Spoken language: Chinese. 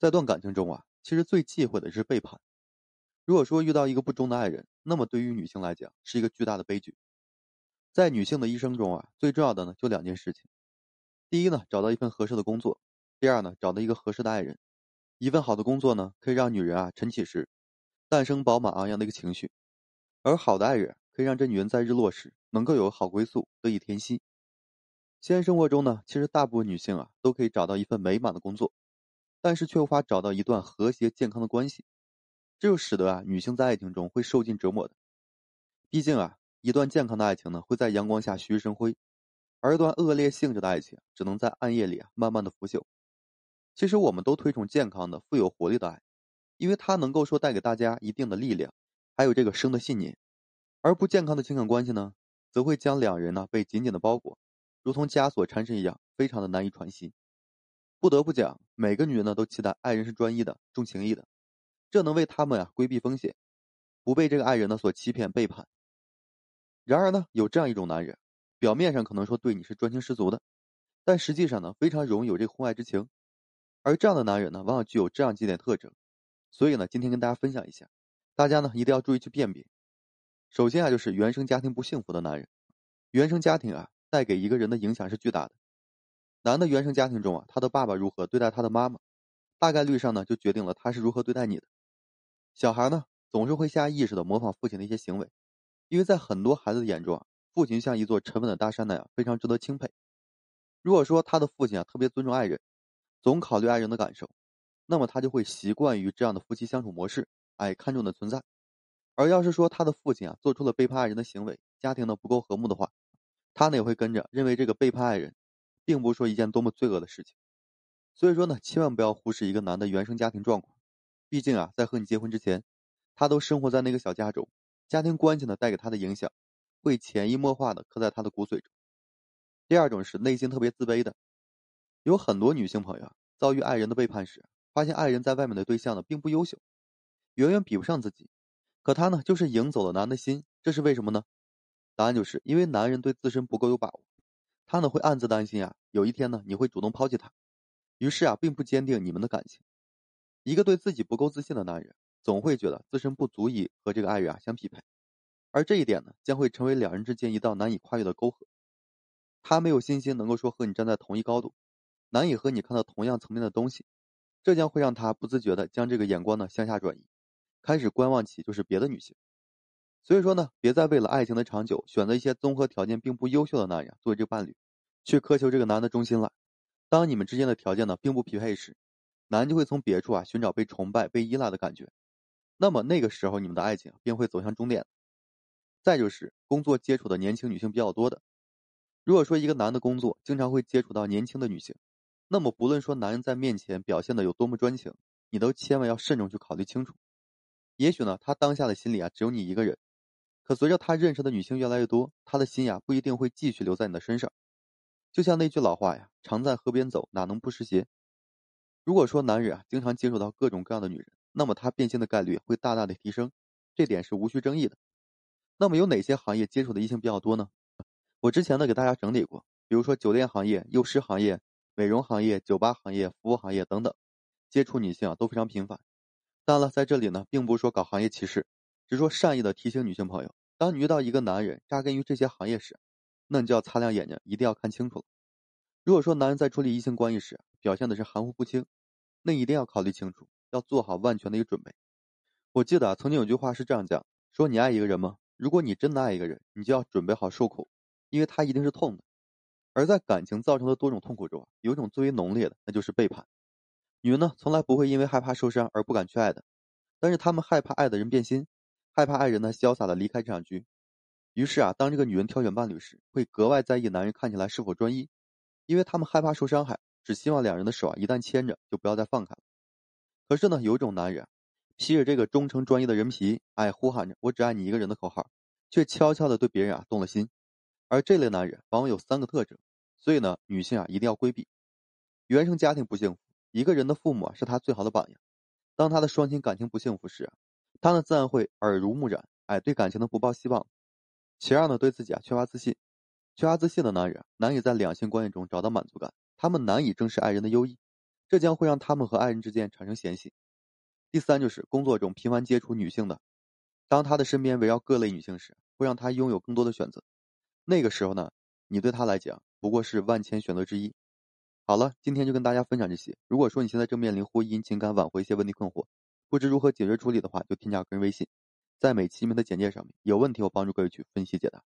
在段感情中啊，其实最忌讳的是背叛。如果说遇到一个不忠的爱人，那么对于女性来讲是一个巨大的悲剧。在女性的一生中啊，最重要的呢就两件事情：第一呢，找到一份合适的工作；第二呢，找到一个合适的爱人。一份好的工作呢，可以让女人啊晨起时诞生饱满昂扬的一个情绪；而好的爱人可以让这女人在日落时能够有好归宿，得以甜息。现实生活中呢，其实大部分女性啊都可以找到一份美满的工作。但是却无法找到一段和谐健康的关系，这就使得啊女性在爱情中会受尽折磨的。毕竟啊，一段健康的爱情呢会在阳光下熠熠生辉，而一段恶劣性质的爱情只能在暗夜里啊慢慢的腐朽。其实我们都推崇健康的、富有活力的爱，因为它能够说带给大家一定的力量，还有这个生的信念。而不健康的情感关系呢，则会将两人呢被紧紧的包裹，如同枷锁缠身一样，非常的难以喘息。不得不讲，每个女人呢都期待爱人是专一的、重情义的，这能为他们啊规避风险，不被这个爱人呢所欺骗背叛。然而呢，有这样一种男人，表面上可能说对你是专情十足的，但实际上呢非常容易有这个婚外之情。而这样的男人呢，往往具有这样几点特征，所以呢，今天跟大家分享一下，大家呢一定要注意去辨别。首先啊，就是原生家庭不幸福的男人，原生家庭啊带给一个人的影响是巨大的。男的原生家庭中啊，他的爸爸如何对待他的妈妈，大概率上呢就决定了他是如何对待你的。小孩呢总是会下意识的模仿父亲的一些行为，因为在很多孩子的眼中啊，父亲像一座沉稳的大山那样，非常值得钦佩。如果说他的父亲啊特别尊重爱人，总考虑爱人的感受，那么他就会习惯于这样的夫妻相处模式，爱看重的存在。而要是说他的父亲啊做出了背叛爱人的行为，家庭呢不够和睦的话，他呢也会跟着认为这个背叛爱人。并不是说一件多么罪恶的事情，所以说呢，千万不要忽视一个男的原生家庭状况。毕竟啊，在和你结婚之前，他都生活在那个小家中，家庭关系呢带给他的影响，会潜移默化的刻在他的骨髓中。第二种是内心特别自卑的，有很多女性朋友遭遇爱人的背叛时，发现爱人在外面的对象呢并不优秀，远远比不上自己，可他呢就是赢走了男的心，这是为什么呢？答案就是因为男人对自身不够有把握。他呢会暗自担心啊，有一天呢你会主动抛弃他，于是啊并不坚定你们的感情。一个对自己不够自信的男人，总会觉得自身不足以和这个爱人啊相匹配，而这一点呢将会成为两人之间一道难以跨越的沟壑。他没有信心能够说和你站在同一高度，难以和你看到同样层面的东西，这将会让他不自觉的将这个眼光呢向下转移，开始观望起就是别的女性。所以说呢，别再为了爱情的长久，选择一些综合条件并不优秀的男人作为这个伴侣，去苛求这个男的忠心了。当你们之间的条件呢并不匹配时，男就会从别处啊寻找被崇拜、被依赖的感觉。那么那个时候，你们的爱情便会走向终点。再就是工作接触的年轻女性比较多的，如果说一个男的工作经常会接触到年轻的女性，那么不论说男人在面前表现的有多么专情，你都千万要慎重去考虑清楚。也许呢，他当下的心里啊只有你一个人。可随着他认识的女性越来越多，他的心呀不一定会继续留在你的身上。就像那句老话呀，“常在河边走，哪能不湿鞋。”如果说男人啊经常接触到各种各样的女人，那么他变心的概率会大大的提升，这点是无需争议的。那么有哪些行业接触的异性比较多呢？我之前呢给大家整理过，比如说酒店行业、幼师行业、美容行业、酒吧行业、服务行业等等，接触女性啊都非常频繁。当然了，在这里呢，并不是说搞行业歧视，只是说善意的提醒女性朋友。当你遇到一个男人扎根于这些行业时，那你就要擦亮眼睛，一定要看清楚了。如果说男人在处理异性关系时表现的是含糊不清，那一定要考虑清楚，要做好万全的一个准备。我记得啊曾经有句话是这样讲：说你爱一个人吗？如果你真的爱一个人，你就要准备好受苦，因为他一定是痛的。而在感情造成的多种痛苦中，有一种最为浓烈的，那就是背叛。女人呢，从来不会因为害怕受伤而不敢去爱的，但是她们害怕爱的人变心。害怕爱人呢潇洒的离开这场局，于是啊，当这个女人挑选伴侣时，会格外在意男人看起来是否专一，因为他们害怕受伤害，只希望两人的手啊一旦牵着就不要再放开了。可是呢，有一种男人，披着这个忠诚专一的人皮，哎，呼喊着“我只爱你一个人”的口号，却悄悄的对别人啊动了心。而这类男人往往有三个特征，所以呢，女性啊一定要规避。原生家庭不幸福，一个人的父母啊是他最好的榜样。当他的双亲感情不幸福时。他呢自然会耳濡目染，哎，对感情呢不抱希望。其二呢，对自己啊缺乏自信，缺乏自信的男人难以在两性关系中找到满足感，他们难以正视爱人的优异，这将会让他们和爱人之间产生嫌隙。第三就是工作中频繁接触女性的，当他的身边围绕各类女性时，会让他拥有更多的选择。那个时候呢，你对他来讲不过是万千选择之一。好了，今天就跟大家分享这些。如果说你现在正面临婚姻、情感挽回一些问题困惑，不知如何解决处理的话，就添加个人微信，在每期里面的简介上面，有问题我帮助各位去分析解答。